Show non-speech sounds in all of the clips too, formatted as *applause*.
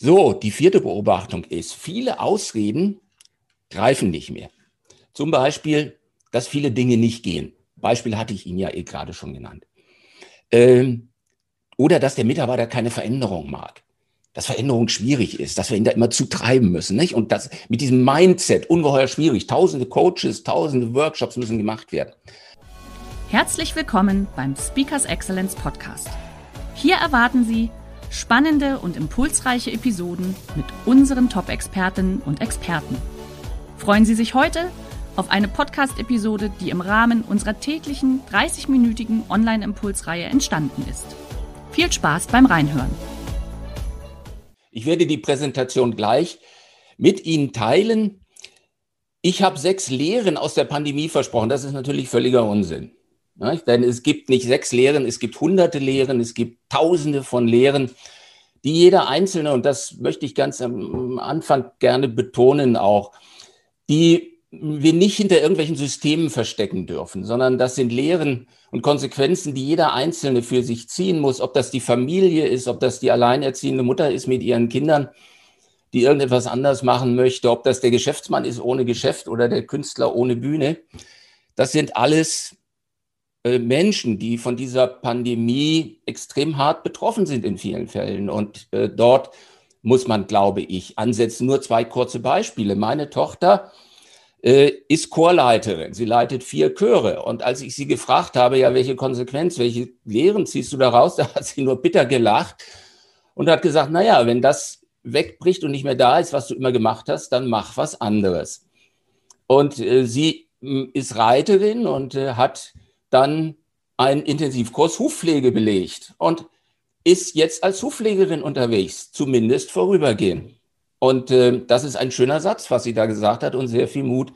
So, die vierte Beobachtung ist, viele Ausreden greifen nicht mehr. Zum Beispiel, dass viele Dinge nicht gehen. Beispiel hatte ich Ihnen ja eh gerade schon genannt. Ähm, oder dass der Mitarbeiter keine Veränderung mag. Dass Veränderung schwierig ist, dass wir ihn da immer zu treiben müssen. Nicht? Und das mit diesem Mindset ungeheuer schwierig. Tausende Coaches, tausende Workshops müssen gemacht werden. Herzlich willkommen beim Speakers Excellence Podcast. Hier erwarten Sie Spannende und impulsreiche Episoden mit unseren Top-Expertinnen und Experten. Freuen Sie sich heute auf eine Podcast-Episode, die im Rahmen unserer täglichen 30-minütigen Online-Impulsreihe entstanden ist. Viel Spaß beim Reinhören. Ich werde die Präsentation gleich mit Ihnen teilen. Ich habe sechs Lehren aus der Pandemie versprochen. Das ist natürlich völliger Unsinn. Ne? Denn es gibt nicht sechs Lehren, es gibt hunderte Lehren, es gibt tausende von Lehren, die jeder Einzelne, und das möchte ich ganz am Anfang gerne betonen auch, die wir nicht hinter irgendwelchen Systemen verstecken dürfen, sondern das sind Lehren und Konsequenzen, die jeder Einzelne für sich ziehen muss, ob das die Familie ist, ob das die alleinerziehende Mutter ist mit ihren Kindern, die irgendetwas anders machen möchte, ob das der Geschäftsmann ist ohne Geschäft oder der Künstler ohne Bühne. Das sind alles Menschen, die von dieser Pandemie extrem hart betroffen sind in vielen Fällen. Und äh, dort muss man, glaube ich, ansetzen. Nur zwei kurze Beispiele. Meine Tochter äh, ist Chorleiterin. Sie leitet vier Chöre. Und als ich sie gefragt habe, ja, welche Konsequenz, welche Lehren ziehst du daraus, *laughs* da hat sie nur bitter gelacht und hat gesagt, naja, wenn das wegbricht und nicht mehr da ist, was du immer gemacht hast, dann mach was anderes. Und äh, sie ist Reiterin und äh, hat dann einen Intensivkurs Hufpflege belegt und ist jetzt als Hufpflegerin unterwegs, zumindest vorübergehend. Und äh, das ist ein schöner Satz, was sie da gesagt hat und sehr viel Mut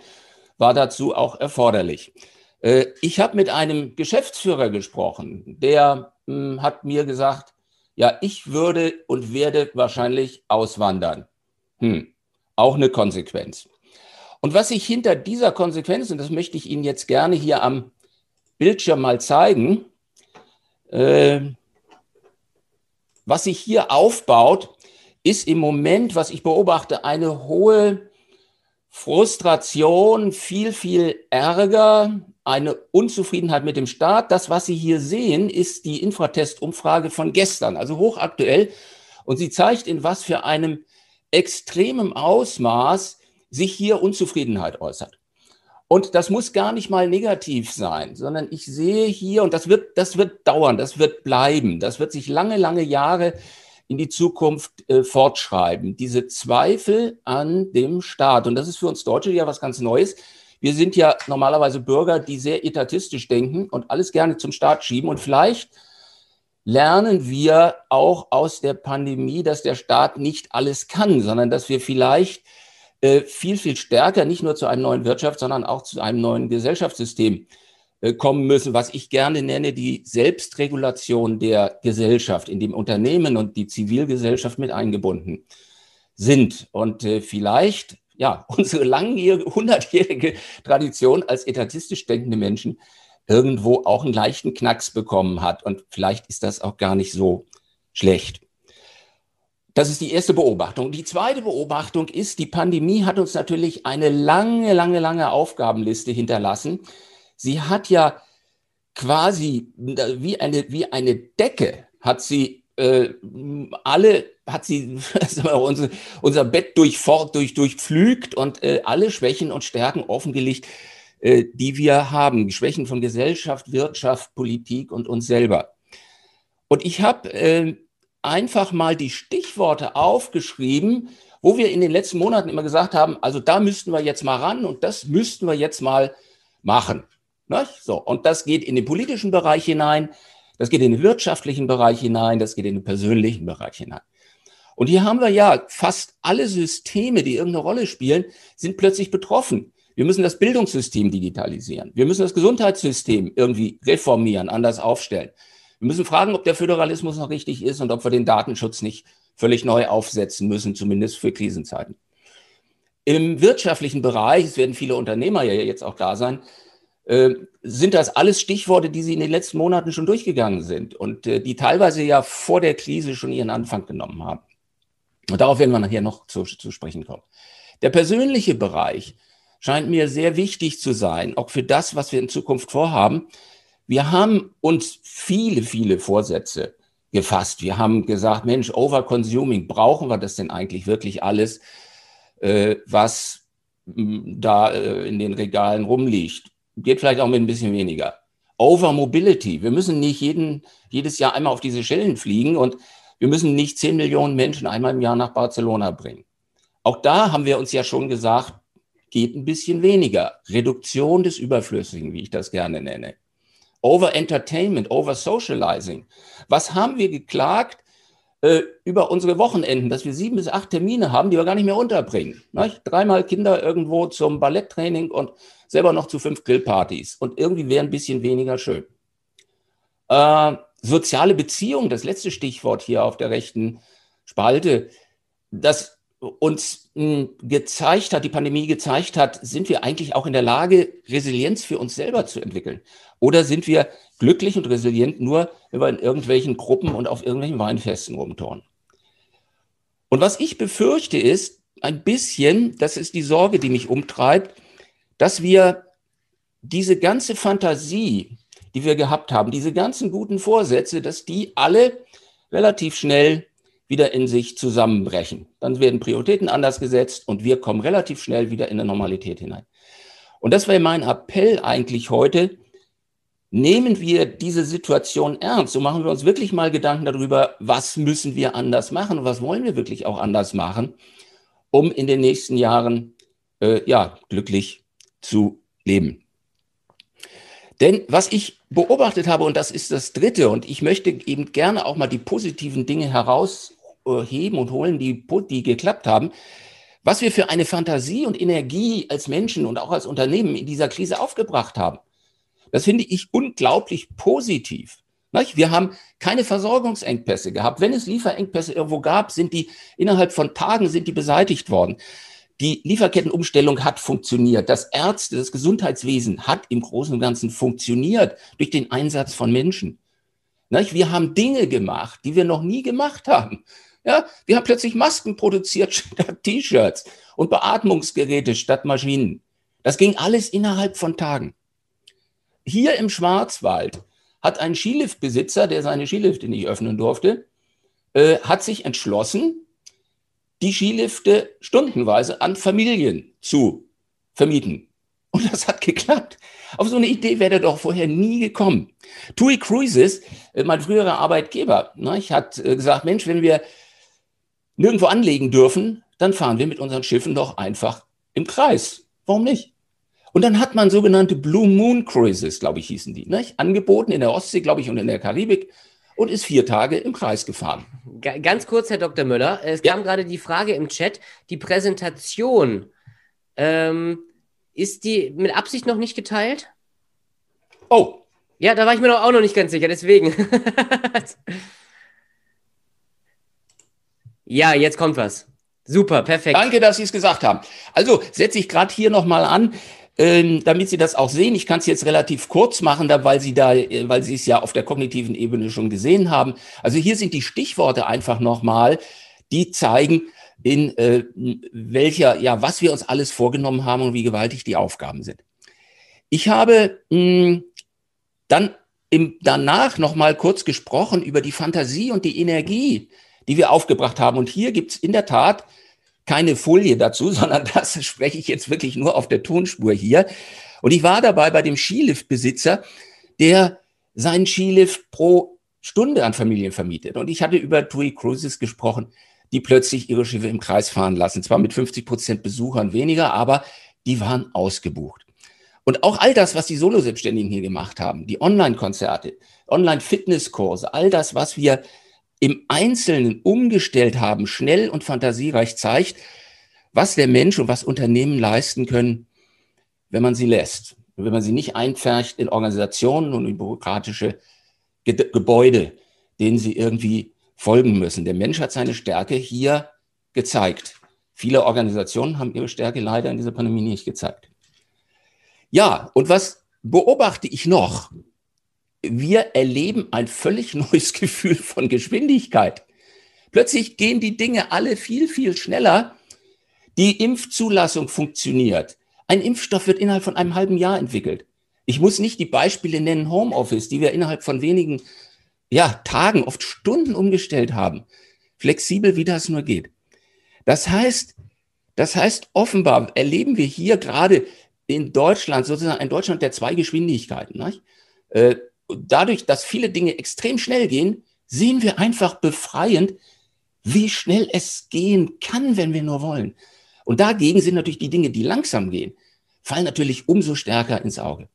war dazu auch erforderlich. Äh, ich habe mit einem Geschäftsführer gesprochen, der mh, hm, hat mir gesagt, ja, ich würde und werde wahrscheinlich auswandern. Hm, auch eine Konsequenz. Und was sich hinter dieser Konsequenz, und das möchte ich Ihnen jetzt gerne hier am Bildschirm mal zeigen. Äh, was sich hier aufbaut, ist im Moment, was ich beobachte, eine hohe Frustration, viel, viel Ärger, eine Unzufriedenheit mit dem Staat. Das, was Sie hier sehen, ist die Infratest-Umfrage von gestern, also hochaktuell. Und sie zeigt, in was für einem extremen Ausmaß sich hier Unzufriedenheit äußert. Und das muss gar nicht mal negativ sein, sondern ich sehe hier, und das wird, das wird dauern, das wird bleiben, das wird sich lange, lange Jahre in die Zukunft äh, fortschreiben. Diese Zweifel an dem Staat. Und das ist für uns Deutsche ja was ganz Neues. Wir sind ja normalerweise Bürger, die sehr etatistisch denken und alles gerne zum Staat schieben. Und vielleicht lernen wir auch aus der Pandemie, dass der Staat nicht alles kann, sondern dass wir vielleicht viel, viel stärker nicht nur zu einem neuen Wirtschafts-, sondern auch zu einem neuen Gesellschaftssystem äh, kommen müssen, was ich gerne nenne, die Selbstregulation der Gesellschaft, in dem Unternehmen und die Zivilgesellschaft mit eingebunden sind. Und äh, vielleicht, ja, *laughs* unsere langjährige, hundertjährige Tradition als etatistisch denkende Menschen irgendwo auch einen leichten Knacks bekommen hat. Und vielleicht ist das auch gar nicht so schlecht. Das ist die erste Beobachtung. Die zweite Beobachtung ist, die Pandemie hat uns natürlich eine lange, lange, lange Aufgabenliste hinterlassen. Sie hat ja quasi wie eine, wie eine Decke hat sie äh, alle, hat sie *laughs* unser, unser Bett durchfort, durch, durchpflügt und äh, alle Schwächen und Stärken offengelegt, äh, die wir haben. Schwächen von Gesellschaft, Wirtschaft, Politik und uns selber. Und ich habe äh, einfach mal die Stichworte aufgeschrieben, wo wir in den letzten Monaten immer gesagt haben, also da müssten wir jetzt mal ran und das müssten wir jetzt mal machen. Ne? So, und das geht in den politischen Bereich hinein, das geht in den wirtschaftlichen Bereich hinein, das geht in den persönlichen Bereich hinein. Und hier haben wir ja fast alle Systeme, die irgendeine Rolle spielen, sind plötzlich betroffen. Wir müssen das Bildungssystem digitalisieren. Wir müssen das Gesundheitssystem irgendwie reformieren, anders aufstellen. Wir müssen fragen, ob der Föderalismus noch richtig ist und ob wir den Datenschutz nicht völlig neu aufsetzen müssen, zumindest für Krisenzeiten. Im wirtschaftlichen Bereich, es werden viele Unternehmer ja jetzt auch da sein, äh, sind das alles Stichworte, die Sie in den letzten Monaten schon durchgegangen sind und äh, die teilweise ja vor der Krise schon ihren Anfang genommen haben. Und darauf werden wir nachher noch zu, zu sprechen kommen. Der persönliche Bereich scheint mir sehr wichtig zu sein, auch für das, was wir in Zukunft vorhaben. Wir haben uns viele, viele Vorsätze gefasst. Wir haben gesagt, Mensch, Overconsuming, brauchen wir das denn eigentlich wirklich alles, äh, was da äh, in den Regalen rumliegt? Geht vielleicht auch mit ein bisschen weniger. Overmobility. Wir müssen nicht jeden, jedes Jahr einmal auf diese Schellen fliegen und wir müssen nicht 10 Millionen Menschen einmal im Jahr nach Barcelona bringen. Auch da haben wir uns ja schon gesagt, geht ein bisschen weniger. Reduktion des Überflüssigen, wie ich das gerne nenne. Over Entertainment, Over Socializing. Was haben wir geklagt äh, über unsere Wochenenden, dass wir sieben bis acht Termine haben, die wir gar nicht mehr unterbringen? Nicht? Dreimal Kinder irgendwo zum Balletttraining und selber noch zu fünf Grillpartys. Und irgendwie wäre ein bisschen weniger schön. Äh, soziale Beziehungen, das letzte Stichwort hier auf der rechten Spalte, das uns hm, gezeigt hat, die Pandemie gezeigt hat, sind wir eigentlich auch in der Lage, Resilienz für uns selber zu entwickeln? Oder sind wir glücklich und resilient nur, wenn wir in irgendwelchen Gruppen und auf irgendwelchen Weinfesten rumtouren? Und was ich befürchte ist, ein bisschen, das ist die Sorge, die mich umtreibt, dass wir diese ganze Fantasie, die wir gehabt haben, diese ganzen guten Vorsätze, dass die alle relativ schnell wieder in sich zusammenbrechen. Dann werden Prioritäten anders gesetzt und wir kommen relativ schnell wieder in eine Normalität hinein. Und das wäre mein Appell eigentlich heute. Nehmen wir diese Situation ernst. So machen wir uns wirklich mal Gedanken darüber, was müssen wir anders machen und was wollen wir wirklich auch anders machen, um in den nächsten Jahren äh, ja, glücklich zu leben. Denn was ich beobachtet habe, und das ist das Dritte, und ich möchte eben gerne auch mal die positiven Dinge heraus heben und holen, die, die geklappt haben, was wir für eine Fantasie und Energie als Menschen und auch als Unternehmen in dieser Krise aufgebracht haben. Das finde ich unglaublich positiv. Wir haben keine Versorgungsengpässe gehabt. Wenn es Lieferengpässe irgendwo gab, sind die innerhalb von Tagen sind die beseitigt worden. Die Lieferkettenumstellung hat funktioniert. Das Ärzte, das Gesundheitswesen hat im Großen und Ganzen funktioniert durch den Einsatz von Menschen. Wir haben Dinge gemacht, die wir noch nie gemacht haben. Ja, wir haben plötzlich Masken produziert *laughs* statt T-Shirts und Beatmungsgeräte statt Maschinen. Das ging alles innerhalb von Tagen. Hier im Schwarzwald hat ein Skiliftbesitzer, der seine Skilifte nicht öffnen durfte, äh, hat sich entschlossen, die Skilifte stundenweise an Familien zu vermieten. Und das hat geklappt. Auf so eine Idee wäre er doch vorher nie gekommen. TUI Cruises, äh, mein früherer Arbeitgeber, ne, ich hat äh, gesagt, Mensch, wenn wir nirgendwo anlegen dürfen, dann fahren wir mit unseren Schiffen doch einfach im Kreis. Warum nicht? Und dann hat man sogenannte Blue Moon Cruises, glaube ich, hießen die, nicht? angeboten in der Ostsee, glaube ich, und in der Karibik und ist vier Tage im Kreis gefahren. Ganz kurz, Herr Dr. Müller, es ja. kam gerade die Frage im Chat, die Präsentation, ähm, ist die mit Absicht noch nicht geteilt? Oh. Ja, da war ich mir auch noch nicht ganz sicher, deswegen. *laughs* Ja, jetzt kommt was. Super, perfekt. Danke, dass Sie es gesagt haben. Also setze ich gerade hier nochmal an, ähm, damit Sie das auch sehen. Ich kann es jetzt relativ kurz machen, da, weil Sie da, äh, weil Sie es ja auf der kognitiven Ebene schon gesehen haben. Also hier sind die Stichworte einfach nochmal, die zeigen, in äh, welcher, ja, was wir uns alles vorgenommen haben und wie gewaltig die Aufgaben sind. Ich habe mh, hm, dann im, danach nochmal kurz gesprochen über die Fantasie und die Energie, die wir aufgebracht haben. Und hier gibt es in der Tat keine Folie dazu, *laughs* sondern das spreche ich jetzt wirklich nur auf der Tonspur hier. Und ich war dabei bei dem Skiliftbesitzer, der seinen Skilift pro Stunde an Familien vermietet. Und ich hatte über TUI Cruises gesprochen, die plötzlich ihre Schiffe im Kreis fahren lassen. Zwar mit 50 Prozent Besuchern weniger, aber die waren ausgebucht. Und auch all das, was die Solo-Selbstständigen hier gemacht haben, die Online-Konzerte, Online-Fitnesskurse, all das, was wir im Einzelnen umgestellt haben, schnell und fantasiereich zeigt, was der Mensch und was Unternehmen leisten können, wenn man sie lässt. Wenn man sie nicht einpfercht in Organisationen und in bürokratische Ge Gebäude, denen sie irgendwie folgen müssen. Der Mensch hat seine Stärke hier gezeigt. Viele Organisationen haben ihre Stärke leider in dieser Pandemie nicht gezeigt. Ja, und was beobachte ich noch? Wir erleben ein völlig *laughs* neues Gefühl von Geschwindigkeit. Plötzlich gehen die Dinge alle viel, viel schneller. Die Impfzulassung funktioniert. Ein Impfstoff wird innerhalb von einem halben Jahr entwickelt. Ich muss nicht die Beispiele nennen, Homeoffice, die wir innerhalb von wenigen ja, Tagen, oft Stunden umgestellt haben. Flexibel, wie das nur geht. Das heißt, das heißt, offenbar erleben wir hier gerade in Deutschland sozusagen ein Deutschland der zwei Geschwindigkeiten. Nicht? Äh, dadurch, dass viele Dinge extrem schnell gehen, sehen wir einfach befreiend, wie schnell es gehen kann, wenn wir nur wollen. Und dagegen sind natürlich die Dinge, die langsam gehen, fallen natürlich umso stärker ins Auge.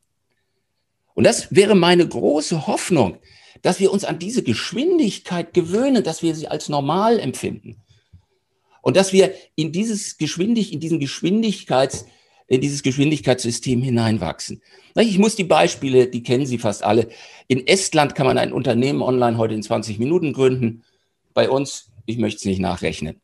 Und das wäre meine große Hoffnung, dass wir uns an diese Geschwindigkeit gewöhnen, dass wir sie als normal empfinden. Und dass wir in dieses Geschwindig, in diesen Geschwindigkeits, in dieses Geschwindigkeitssystem hineinwachsen. Ich muss die Beispiele, die kennen Sie fast alle. In Estland kann man ein Unternehmen online heute in 20 Minuten gründen. Bei uns, ich möchte es nicht nachrechnen.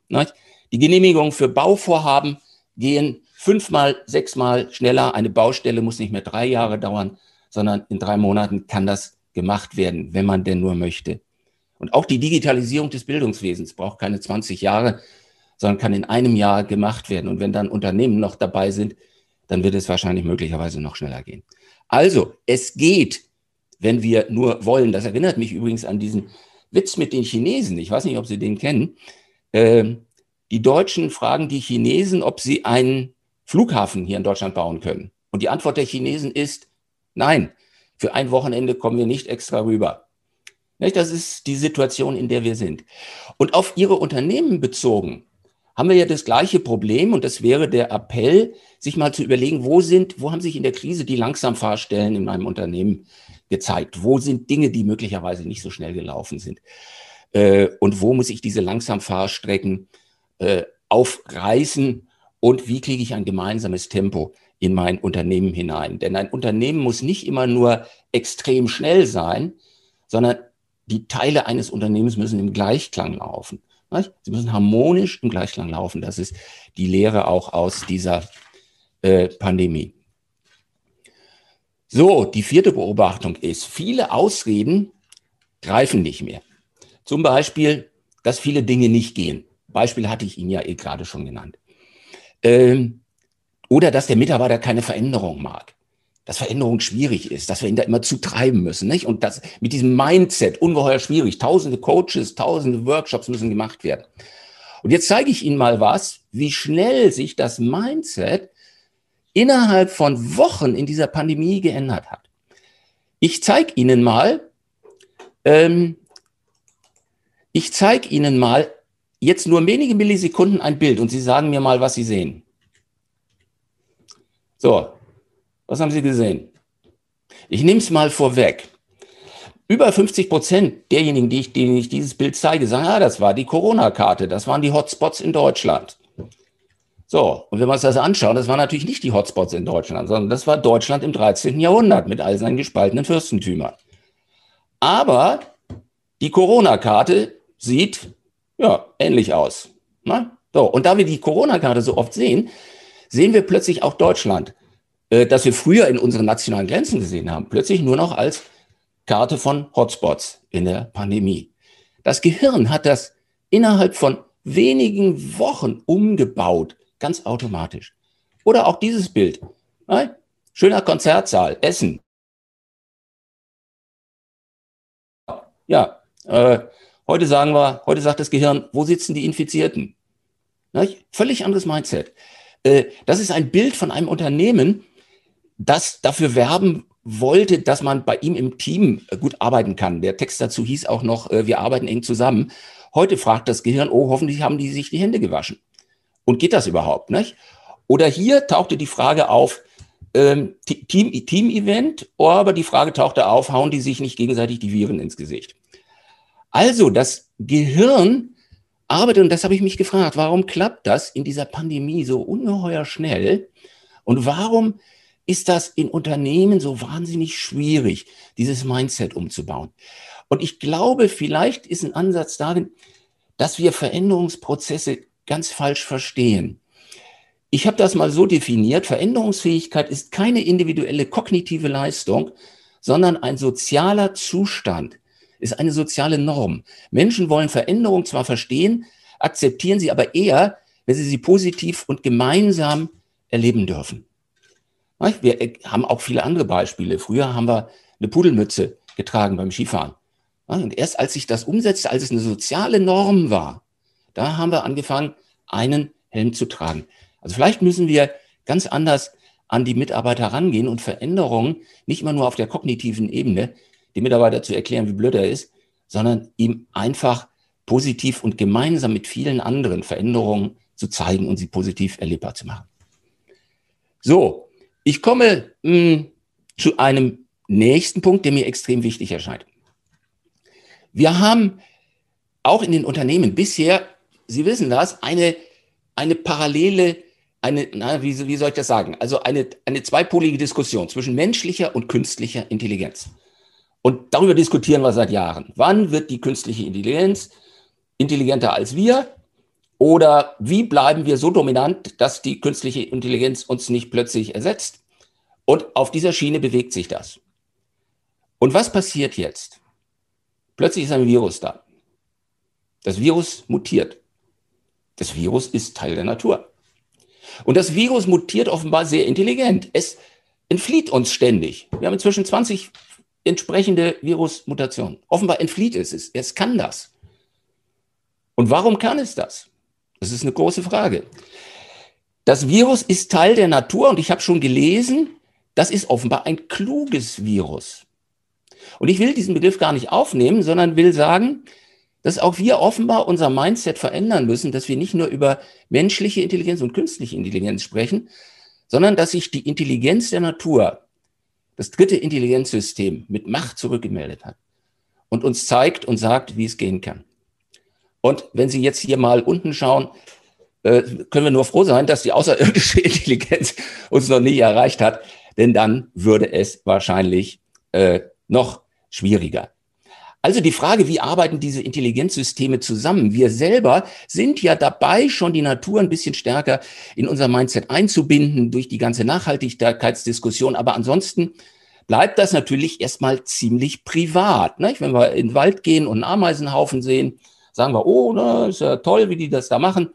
Die Genehmigungen für Bauvorhaben gehen fünfmal, sechsmal schneller. Eine Baustelle muss nicht mehr drei Jahre dauern, sondern in drei Monaten kann das gemacht werden, wenn man denn nur möchte. Und auch die Digitalisierung des Bildungswesens braucht keine 20 Jahre, sondern kann in einem Jahr gemacht werden. Und wenn dann Unternehmen noch dabei sind, dann wird es wahrscheinlich möglicherweise noch schneller gehen. Also, es geht, wenn wir nur wollen. Das erinnert mich übrigens an diesen Witz mit den Chinesen. Ich weiß nicht, ob Sie den kennen. Äh, die Deutschen fragen die Chinesen, ob sie einen Flughafen hier in Deutschland bauen können. Und die Antwort der Chinesen ist nein. Für ein Wochenende kommen wir nicht extra rüber. Das ist die Situation, in der wir sind. Und auf Ihre Unternehmen bezogen haben wir ja das gleiche Problem und das wäre der Appell, sich mal zu überlegen, wo sind, wo haben sich in der Krise die Langsamfahrstellen in meinem Unternehmen gezeigt? Wo sind Dinge, die möglicherweise nicht so schnell gelaufen sind? Äh, und wo muss ich diese Langsamfahrstrecken äh, aufreißen? Und wie kriege ich ein gemeinsames Tempo in mein Unternehmen hinein? Denn ein Unternehmen muss nicht immer nur extrem schnell sein, sondern die Teile eines Unternehmens müssen im Gleichklang laufen. Sie müssen harmonisch im Gleichklang laufen. Das ist die Lehre auch aus dieser äh, Pandemie. So, die vierte Beobachtung ist, viele Ausreden greifen nicht mehr. Zum Beispiel, dass viele Dinge nicht gehen. Beispiel hatte ich Ihnen ja eh gerade schon genannt. Ähm, oder dass der Mitarbeiter keine Veränderung mag dass Veränderung schwierig ist, dass wir ihn da immer zu treiben müssen. Nicht? Und das mit diesem Mindset ungeheuer schwierig. Tausende Coaches, tausende Workshops müssen gemacht werden. Und jetzt zeige ich Ihnen mal was, wie schnell sich das Mindset innerhalb von Wochen in dieser Pandemie geändert hat. Ich zeige Ihnen mal, ähm, ich zeige Ihnen mal jetzt nur wenige Millisekunden ein Bild und Sie sagen mir mal, was Sie sehen. So, was haben Sie gesehen? Ich nehme es mal vorweg. Über 50 Prozent derjenigen, die ich, denen ich dieses Bild zeige, sagen, ja, das war die Corona-Karte, das waren die Hotspots in Deutschland. So, und wenn wir uns das anschauen, das waren natürlich nicht die Hotspots in Deutschland, sondern das war Deutschland im 13. Jahrhundert mit all seinen gespaltenen Fürstentümern. Aber die Corona-Karte sieht ja ähnlich aus. Ne? So, und da wir die Corona-Karte so oft sehen, sehen wir plötzlich auch Deutschland äh, das wir früher in unseren nationalen Grenzen gesehen haben, plötzlich nur noch als Karte von Hotspots in der Pandemie. Das Gehirn hat das innerhalb von wenigen Wochen umgebaut, ganz automatisch. Oder auch dieses Bild. Schöner Konzertsaal, Essen. Ja, äh, heute sagen wir, heute sagt das Gehirn, wo sitzen die Infizierten? Völlig anderes Mindset. Äh, das ist ein Bild von einem Unternehmen, das dafür werben wollte, dass man bei ihm im Team äh, gut arbeiten kann. Der Text dazu hieß auch noch, äh, wir arbeiten eng zusammen. Heute fragt das Gehirn, oh, hoffentlich haben die sich die Hände gewaschen. Und geht das überhaupt, nicht? Oder hier tauchte die Frage auf, ähm, Team, Team-Event, aber die Frage tauchte auf, hauen die sich nicht gegenseitig die Viren ins Gesicht? Also, das Gehirn arbeitet, und das habe ich mich gefragt, warum klappt das in dieser Pandemie so ungeheuer schnell? Und warum ist das in Unternehmen so wahnsinnig schwierig, dieses Mindset umzubauen? Und ich glaube, vielleicht ist ein Ansatz darin, dass wir Veränderungsprozesse ganz falsch verstehen. Ich habe das mal so definiert, Veränderungsfähigkeit ist keine individuelle kognitive Leistung, sondern ein sozialer Zustand, ist eine soziale Norm. Menschen wollen Veränderung zwar verstehen, akzeptieren sie aber eher, wenn sie sie positiv und gemeinsam erleben dürfen. Wir haben auch viele andere Beispiele. Früher haben wir eine Pudelmütze getragen beim Skifahren. Und erst als sich das umsetzte, als es eine soziale Norm war, da haben wir angefangen, einen Helm zu tragen. Also vielleicht müssen wir ganz anders an die Mitarbeiter rangehen und Veränderungen nicht immer nur auf der kognitiven Ebene, dem Mitarbeiter zu erklären, wie blöd er ist, sondern ihm einfach positiv und gemeinsam mit vielen anderen Veränderungen zu zeigen und sie positiv erlebbar zu machen. So, ich komme mh, hm, zu einem nächsten Punkt, der mir extrem wichtig erscheint. Wir haben auch in den Unternehmen bisher, Sie wissen das, eine, eine parallele, eine, na, wie, wie soll ich das sagen? Also eine, eine zweipolige Diskussion zwischen menschlicher und künstlicher Intelligenz. Und darüber diskutieren wir seit Jahren. Wann wird die künstliche Intelligenz intelligenter als wir? Oder wie bleiben wir so dominant, dass die künstliche Intelligenz uns nicht plötzlich ersetzt? Und auf dieser Schiene bewegt sich das. Und was passiert jetzt? Plötzlich ist ein Virus da. Das Virus mutiert. Das Virus ist Teil der Natur. Und das Virus mutiert offenbar sehr intelligent. Es entflieht uns ständig. Wir haben inzwischen 20 entsprechende Virusmutationen. Offenbar entflieht es es. Kann das. Und warum kann es das? Das ist eine große Frage. Das Virus ist Teil der Natur und ich habe schon gelesen, das ist offenbar ein kluges Virus. Und ich will diesen Begriff gar nicht aufnehmen, sondern will sagen, dass auch wir offenbar unser Mindset verändern müssen, dass wir nicht nur über menschliche Intelligenz und künstliche Intelligenz sprechen, sondern dass sich die Intelligenz der Natur, das dritte Intelligenzsystem, mit Macht zurückgemeldet hat und uns zeigt und sagt, wie es gehen kann. Und wenn Sie jetzt hier mal unten schauen, äh, können wir nur froh sein, dass die außerirdische *laughs* Intelligenz uns noch nie erreicht hat, denn dann würde es wahrscheinlich äh, noch schwieriger. Also die Frage, wie arbeiten diese Intelligenzsysteme zusammen? Wir selber sind ja dabei, schon die Natur ein bisschen stärker in unser Mindset einzubinden durch die ganze Nachhaltigkeitsdiskussion. Aber ansonsten bleibt das natürlich erstmal ziemlich privat. Ne? Wenn wir in den Wald gehen und einen Ameisenhaufen sehen, sagen wir, oh, ne, ist ja toll, wie die das da machen.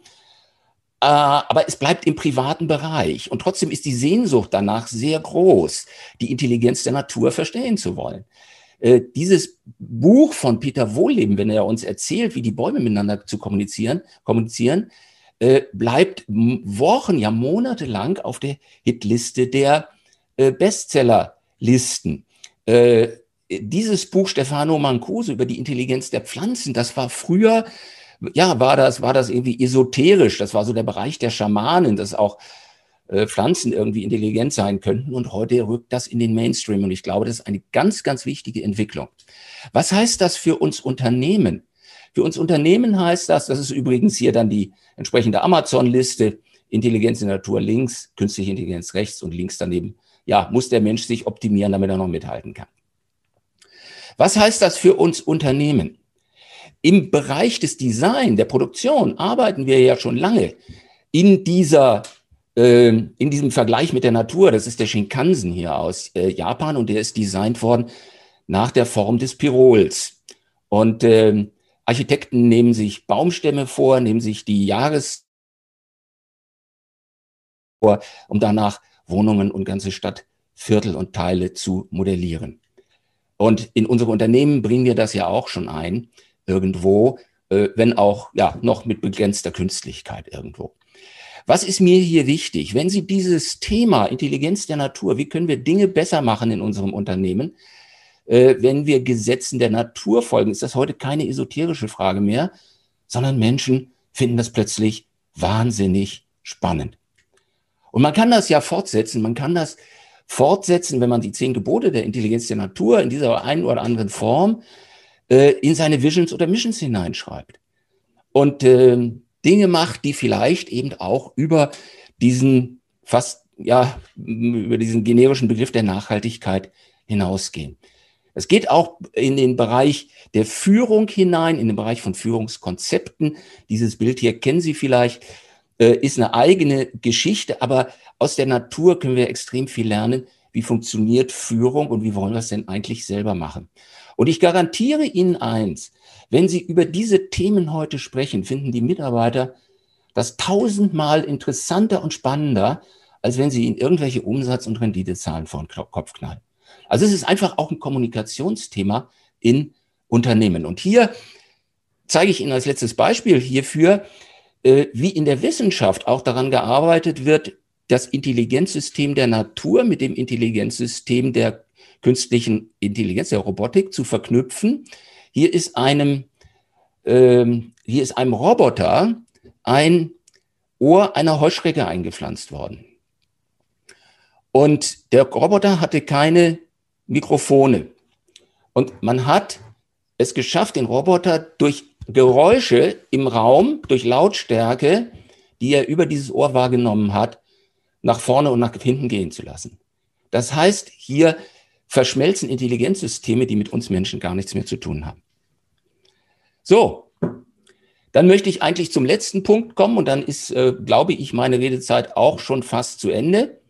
Äh, aber es bleibt im privaten Bereich. Und trotzdem ist die Sehnsucht danach sehr groß, die Intelligenz der Natur verstehen zu wollen. Äh, dieses Buch von Peter Wohlleben, wenn er uns erzählt, wie die Bäume miteinander zu kommunizieren, kommunizieren äh, bleibt Wochen, ja Monate lang auf der Hitliste der Bestsellerlisten. Dieses Buch Stefano Mancuso über die Intelligenz der Pflanzen, das war früher, ja, war das, war das irgendwie esoterisch. Das war so der Bereich der Schamanen, dass auch äh, Pflanzen irgendwie intelligent sein könnten. Und heute rückt das in den Mainstream. Und ich glaube, das ist eine ganz, ganz wichtige Entwicklung. Was heißt das für uns Unternehmen? Für uns Unternehmen heißt das, das ist übrigens hier dann die entsprechende Amazon-Liste, Intelligenz in der Natur links, künstliche Intelligenz rechts und links daneben. Ja, muss der Mensch sich optimieren, damit er noch mithalten kann. Was heißt das für uns Unternehmen? Im Bereich des Design, der Produktion arbeiten wir ja schon lange in dieser ähm, in diesem Vergleich mit der Natur, das ist der Shinkansen hier aus äh, Japan und der ist designt worden nach der Form des Pirols. Und äh, Architekten nehmen sich Baumstämme vor, nehmen sich die Jahres vor, um danach Wohnungen und ganze Stadtviertel und Teile zu modellieren. Und in unsere Unternehmen bringen wir das ja auch schon ein, irgendwo, äh, wenn auch ja noch mit begrenzter Künstlichkeit irgendwo. Was ist mir hier wichtig? Wenn Sie dieses Thema Intelligenz der Natur, wie können wir Dinge besser machen in unserem Unternehmen, äh, wenn wir Gesetzen der Natur folgen, ist das heute keine esoterische Frage mehr, sondern Menschen finden das plötzlich wahnsinnig spannend. Und man kann das ja fortsetzen, man kann das fortsetzen, wenn man die zehn Gebote der Intelligenz der Natur in dieser einen oder anderen Form äh, in seine Visions oder Missions hineinschreibt. Und äh, Dinge macht, die vielleicht eben auch über diesen fast, ja, über diesen generischen Begriff der Nachhaltigkeit hinausgehen. Es geht auch in den Bereich der Führung hinein, in den Bereich von Führungskonzepten. Dieses Bild hier kennen Sie vielleicht, äh, ist eine eigene Geschichte, aber aus der Natur können wir extrem viel lernen. Wie funktioniert Führung und wie wollen wir es denn eigentlich selber machen? Und ich garantiere Ihnen eins, wenn Sie über diese Themen heute sprechen, finden die Mitarbeiter das tausendmal interessanter und spannender, als wenn Sie ihnen irgendwelche Umsatz- und Renditezahlen vor den Kopf knallen. Also es ist einfach auch ein Kommunikationsthema in Unternehmen. Und hier zeige ich Ihnen als letztes Beispiel hierfür, wie in der Wissenschaft auch daran gearbeitet wird, das Intelligenzsystem der Natur mit dem Intelligenzsystem der künstlichen Intelligenz, der Robotik zu verknüpfen. Hier ist einem, ähm, hier ist einem Roboter ein Ohr einer Heuschrecke eingepflanzt worden. Und der Roboter hatte keine Mikrofone. Und man hat es geschafft, den Roboter durch Geräusche im Raum, durch Lautstärke, die er über dieses Ohr wahrgenommen hat, nach vorne und nach hinten gehen zu lassen. Das heißt, hier verschmelzen Intelligenzsysteme, die mit uns Menschen gar nichts mehr zu tun haben. So, dann möchte ich eigentlich zum letzten Punkt kommen und dann ist, äh, glaube ich, meine Redezeit auch schon fast zu Ende.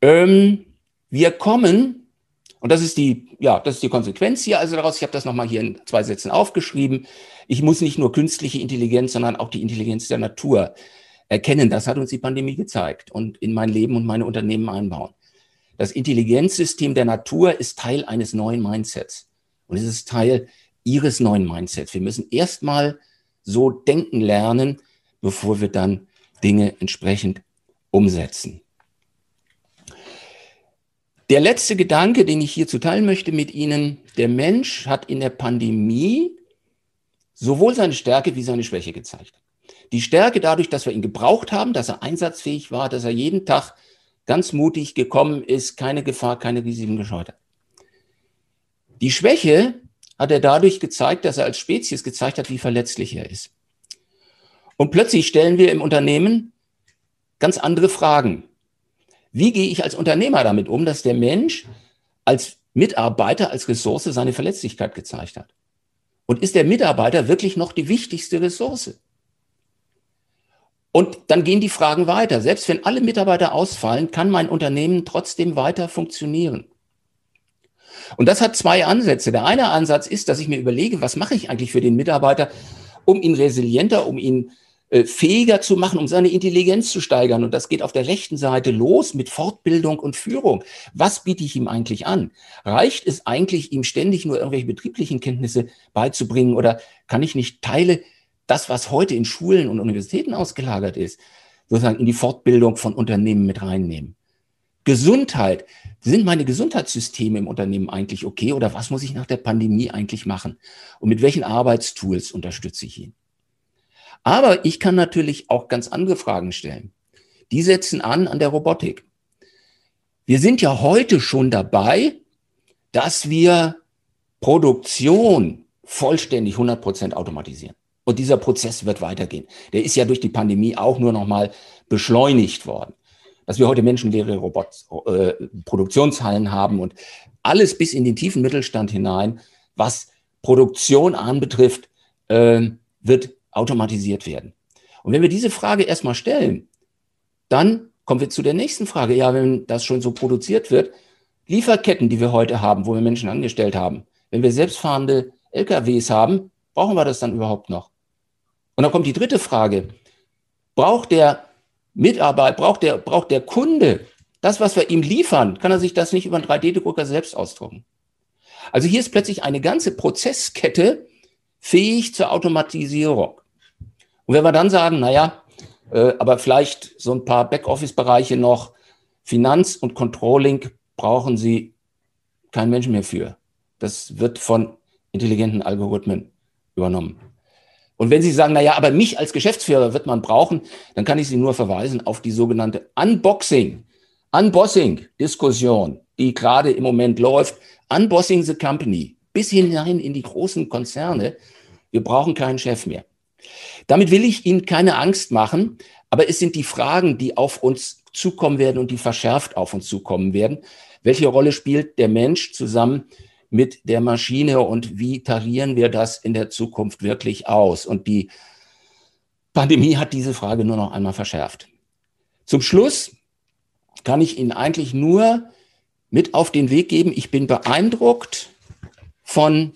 Ähm, wir kommen, und das ist die, ja, das ist die Konsequenz hier also daraus. Ich habe das nochmal hier in zwei Sätzen aufgeschrieben. Ich muss nicht nur künstliche Intelligenz, sondern auch die Intelligenz der Natur erkennen. Das hat uns die Pandemie gezeigt und in mein Leben und meine Unternehmen einbauen. Das Intelligenzsystem der Natur ist Teil eines neuen Mindsets. Und es ist Teil Ihres neuen Mindsets. Wir müssen erstmal so denken lernen, bevor wir dann Dinge entsprechend umsetzen. Der letzte Gedanke, den ich hier zuteilen möchte mit Ihnen, der Mensch hat in der Pandemie sowohl seine Stärke wie seine Schwäche gezeigt. Die Stärke dadurch, dass wir ihn gebraucht haben, dass er einsatzfähig war, dass er jeden Tag ganz mutig gekommen ist, keine Gefahr, keine Risiken gescheut hat. Die Schwäche hat er dadurch gezeigt, dass er als Spezies gezeigt hat, wie verletzlich er ist. Und plötzlich stellen wir im Unternehmen ganz andere Fragen. Wie gehe ich als Unternehmer damit um, dass der Mensch als Mitarbeiter, als Ressource seine Verletzlichkeit gezeigt hat? Und ist der Mitarbeiter wirklich noch die wichtigste Ressource? Und dann gehen die Fragen weiter. Selbst wenn alle Mitarbeiter ausfallen, kann mein Unternehmen trotzdem weiter funktionieren. Und das hat zwei Ansätze. Der eine Ansatz ist, dass ich mir überlege, was mache ich eigentlich für den Mitarbeiter, um ihn resilienter, um ihn fähiger zu machen, um seine Intelligenz zu steigern. Und das geht auf der rechten Seite los mit Fortbildung und Führung. Was biete ich ihm eigentlich an? Reicht es eigentlich, ihm ständig nur irgendwelche betrieblichen Kenntnisse beizubringen oder kann ich nicht Teile das, was heute in Schulen und Universitäten ausgelagert ist, sozusagen in die Fortbildung von Unternehmen mit reinnehmen. Gesundheit. Sind meine Gesundheitssysteme im Unternehmen eigentlich okay oder was muss ich nach der Pandemie eigentlich machen? Und mit welchen Arbeitstools unterstütze ich ihn? Aber ich kann natürlich auch ganz andere Fragen stellen. Die setzen an an der Robotik. Wir sind ja heute schon dabei, dass wir Produktion vollständig 100 Prozent automatisieren. Und dieser Prozess wird weitergehen. Der ist ja durch die Pandemie auch nur noch mal beschleunigt worden. Dass wir heute menschenleere Robots, äh, Produktionshallen haben und alles bis in den tiefen Mittelstand hinein, was Produktion anbetrifft, äh, wird automatisiert werden. Und wenn wir diese Frage erstmal stellen, dann kommen wir zu der nächsten Frage. Ja, wenn das schon so produziert wird, Lieferketten, die wir heute haben, wo wir Menschen angestellt haben, wenn wir selbstfahrende LKWs haben, brauchen wir das dann überhaupt noch? Und dann kommt die dritte Frage. Braucht der Mitarbeiter, braucht der, braucht der Kunde das, was wir ihm liefern, kann er sich das nicht über einen 3D-Drucker selbst ausdrucken? Also hier ist plötzlich eine ganze Prozesskette fähig zur Automatisierung. Und wenn wir dann sagen, naja, äh, aber vielleicht so ein paar Backoffice-Bereiche noch, Finanz und Controlling brauchen Sie kein Mensch mehr für. Das wird von intelligenten Algorithmen übernommen. Und wenn Sie sagen, na ja, aber mich als Geschäftsführer wird man brauchen, dann kann ich Sie nur verweisen auf die sogenannte Unboxing, Unbossing-Diskussion, die gerade im Moment läuft. Unbossing the Company. bis hinein in die großen Konzerne. Wir brauchen keinen Chef mehr. Damit will ich Ihnen keine Angst machen, aber es sind die Fragen, die auf uns zukommen werden und die verschärft auf uns zukommen werden. Welche Rolle spielt der Mensch zusammen mit der Maschine und wie tarieren wir das in der Zukunft wirklich aus? Und die Pandemie hat diese Frage nur noch einmal verschärft. Zum Schluss kann ich Ihnen eigentlich nur mit auf den Weg geben. Ich bin beeindruckt von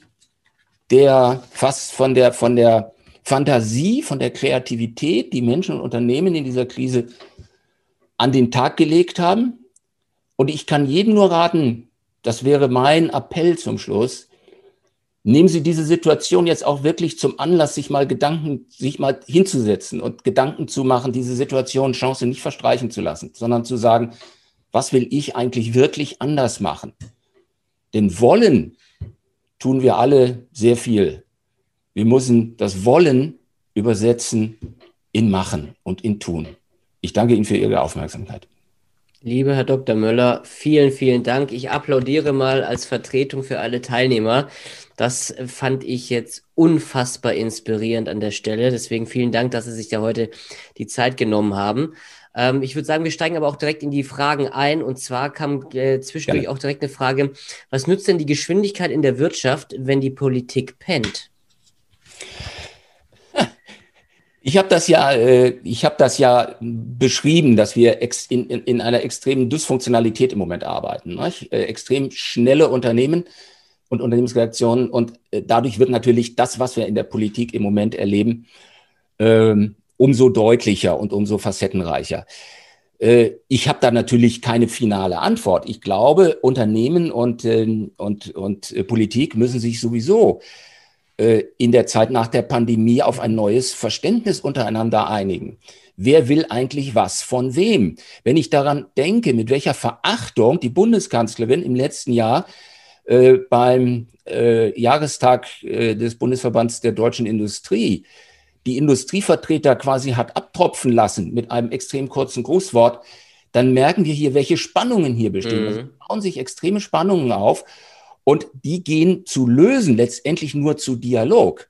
der, fast von der, von der Fantasie, von der Kreativität, die Menschen und Unternehmen in dieser Krise an den Tag gelegt haben. Und ich kann jedem nur raten, das wäre mein Appell zum Schluss, nehmen Sie diese Situation jetzt auch wirklich zum Anlass, sich mal Gedanken, sich mal hinzusetzen und Gedanken zu machen, diese Situation, Chance nicht verstreichen zu lassen, sondern zu sagen, was will ich eigentlich wirklich anders machen? Denn wollen tun wir alle sehr viel. Wir müssen das Wollen übersetzen in Machen und in Tun. Ich danke Ihnen für Ihre Aufmerksamkeit. Lieber Herr Dr. Möller, vielen, vielen Dank. Ich applaudiere mal als Vertretung für alle Teilnehmer. Das fand ich jetzt unfassbar inspirierend an der Stelle. Deswegen vielen Dank, dass Sie sich da heute die Zeit genommen haben. Ähm, ich würde sagen, wir steigen aber auch direkt in die Fragen ein. Und zwar kam äh, zwischendurch Gerne. auch direkt eine Frage, was nützt denn die Geschwindigkeit in der Wirtschaft, wenn die Politik pennt? Ich habe das ja, äh, ich habe das ja beschrieben, dass wir in, in, in, einer extremen Dysfunktionalität im Moment arbeiten. Nicht? Äh, extrem schnelle Unternehmen und Unternehmensreaktionen und äh, dadurch wird natürlich das, was wir in der Politik im Moment erleben, ähm, umso deutlicher und umso facettenreicher. Ich habe da natürlich keine finale Antwort. Ich glaube, Unternehmen und, äh, und, und Politik müssen sich sowieso äh, in der Zeit nach der Pandemie auf ein neues Verständnis untereinander einigen. Wer will eigentlich was von wem? Wenn ich daran denke, mit welcher Verachtung die Bundeskanzlerin im letzten Jahr äh, beim äh, Jahrestag äh, des Bundesverbands der deutschen Industrie die Industrievertreter quasi hat abtropfen lassen mit einem extrem kurzen Grußwort, dann merken wir hier, welche Spannungen hier bestehen. Mhm. Also bauen sich extreme Spannungen auf. Und die gehen zu lösen, letztendlich nur zu Dialog.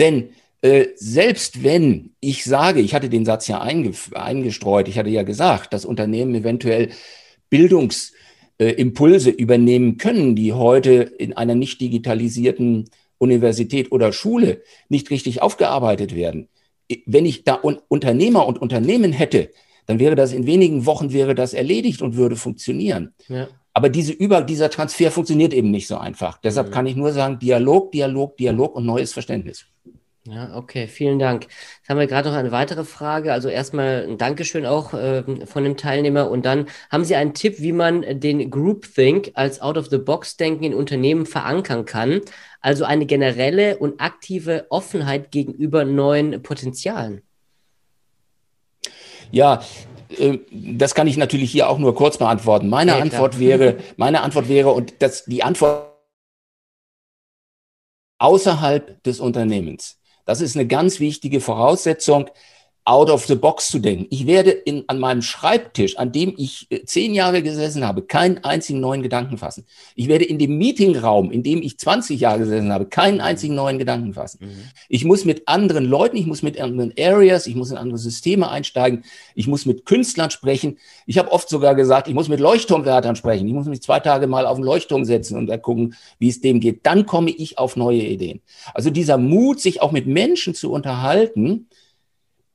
Denn äh, selbst wenn ich sage, ich hatte den Satz ja einge eingestreut, ich hatte ja gesagt, dass Unternehmen eventuell Bildungsimpulse äh, übernehmen können, die heute in einer nicht digitalisierten Universität oder Schule nicht richtig aufgearbeitet werden. Wenn ich da Unternehmer und Unternehmen hätte, dann wäre das in wenigen Wochen wäre das erledigt und würde funktionieren. Ja. Aber diese Über, dieser Transfer funktioniert eben nicht so einfach. Deshalb kann ich nur sagen, Dialog, Dialog, Dialog und neues Verständnis. Ja, okay, vielen Dank. Jetzt haben wir gerade noch eine weitere Frage. Also erstmal ein Dankeschön auch äh, von dem Teilnehmer. Und dann haben Sie einen Tipp, wie man den Groupthink als Out-of-the-Box-Denken in Unternehmen verankern kann? Also eine generelle und aktive Offenheit gegenüber neuen Potenzialen. Ja, das kann ich natürlich hier auch nur kurz beantworten. Meine ja, Antwort wäre, *laughs* meine Antwort wäre, und das, die Antwort außerhalb des Unternehmens. Das ist eine ganz wichtige Voraussetzung out of the box zu denken. Ich werde in, an meinem Schreibtisch, an dem ich äh, zehn Jahre gesessen habe, keinen einzigen neuen Gedanken fassen. Ich werde in dem Meetingraum, in dem ich 20 Jahre gesessen habe, keinen einzigen neuen Gedanken fassen. Mhm. Ich muss mit anderen Leuten, ich muss mit anderen Areas, ich muss in andere Systeme einsteigen, ich muss mit Künstlern sprechen. Ich habe oft sogar gesagt, ich muss mit Leuchtturmwärtern sprechen. Ich muss mich zwei Tage mal auf den Leuchtturm setzen und gucken, wie es dem geht. Dann komme ich auf neue Ideen. Also dieser Mut, sich auch mit Menschen zu unterhalten,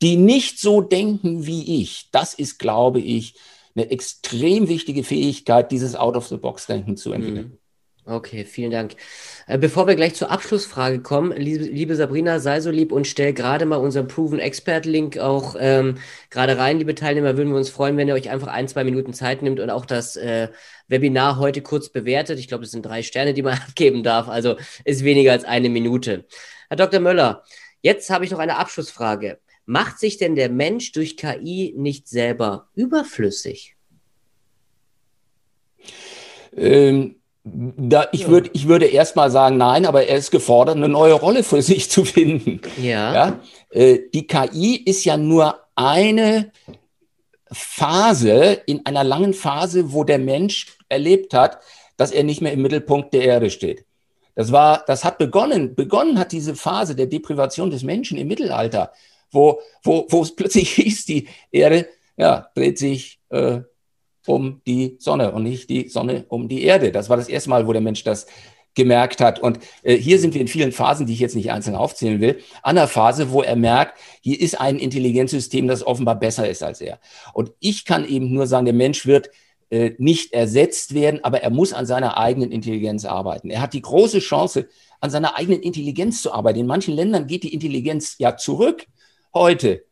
die nicht so denken wie ich. Das ist, glaube ich, eine extrem wichtige Fähigkeit, dieses Out-of-the-Box-Denken zu entwickeln. Mhm. Okay, vielen Dank. Äh, bevor wir gleich zur Abschlussfrage kommen, liebe, liebe Sabrina, sei so lieb und stell gerade mal unseren Proven Expert Link auch ähm, gerade rein, liebe Teilnehmer. Würden wir uns freuen, wenn ihr euch einfach ein, zwei Minuten Zeit nimmt und auch das äh, Webinar heute kurz bewertet. Ich glaube, es sind drei Sterne, die man *laughs* abgeben darf, also ist weniger als eine Minute. Herr Dr. Möller, jetzt habe ich noch eine Abschlussfrage. Macht sich denn der Mensch durch KI nicht selber überflüssig? Ähm, da, ich, würd, ich würde erst mal sagen, nein, aber er ist gefordert, eine neue Rolle für sich zu finden. Ja. ja? Äh, die KI ist ja nur eine Phase in einer langen Phase, wo der Mensch erlebt hat, dass er nicht mehr im Mittelpunkt der Erde steht. Das war, das hat begonnen. Begonnen hat diese Phase der Deprivation des Menschen im Mittelalter, wo, wo, wo es plötzlich *laughs* hieß, die Erde ja, dreht sich äh, um die Sonne und nicht die Sonne um die Erde. Das war das erste Mal, wo der Mensch das gemerkt hat. Und äh, hier sind wir in vielen Phasen, die ich jetzt nicht einzeln aufzählen will, an der Phase, wo er merkt, hier ist ein Intelligenzsystem, das offenbar besser ist als er. Und ich kann eben nur sagen, der Mensch wird äh, nicht ersetzt werden, aber er muss an seiner eigenen Intelligenz arbeiten. Er hat die große Chance, an seiner eigenen Intelligenz zu arbeiten. In manchen Ländern geht die Intelligenz ja zurück heute.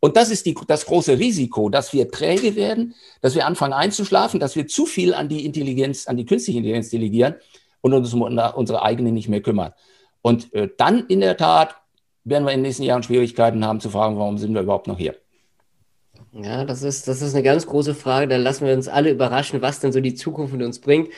Und das ist die, das große Risiko, dass wir träge werden, dass wir anfangen einzuschlafen, dass wir zu viel an die Intelligenz, an die künstliche Intelligenz delegieren und uns um unsere eigene nicht mehr kümmern. Und äh, dann in der Tat werden wir in den nächsten Jahren Schwierigkeiten haben zu fragen, warum sind wir überhaupt noch hier? Ja, das ist, das ist eine ganz große Frage. Da lassen wir uns alle überraschen, was denn so die Zukunft mit uns bringt.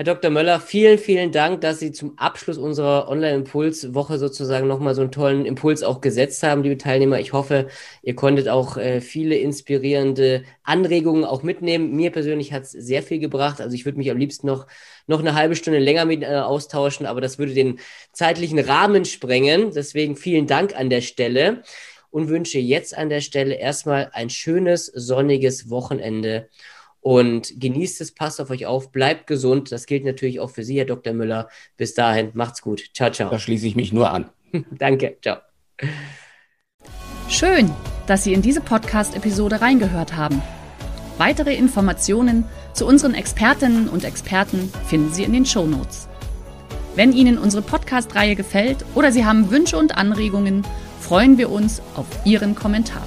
Herr Dr. Möller, vielen, vielen Dank, dass Sie zum Abschluss unserer Online-Impuls-Woche sozusagen nochmal so einen tollen Impuls auch gesetzt haben, liebe Teilnehmer. Ich hoffe, ihr konntet auch äh, viele inspirierende Anregungen auch mitnehmen. Mir persönlich hat es sehr viel gebracht. Also ich würde mich am liebsten noch, noch eine halbe Stunde länger mit äh, austauschen, aber das würde den zeitlichen Rahmen sprengen. Deswegen vielen Dank an der Stelle und wünsche jetzt an der Stelle erstmal ein schönes, sonniges Wochenende und genießt es, passt auf euch auf, bleibt gesund. Das gilt natürlich auch für Sie, Herr Dr. Müller. Bis dahin, macht's gut. Ciao, ciao. Da schließe ich mich nur an. *laughs* Danke, ciao. Schön, dass Sie in diese Podcast-Episode reingehört haben. Weitere Informationen zu unseren Expertinnen und Experten finden Sie in den Show Notes. Wenn Ihnen unsere Podcast-Reihe gefällt oder Sie haben Wünsche und Anregungen, freuen wir uns auf Ihren Kommentar.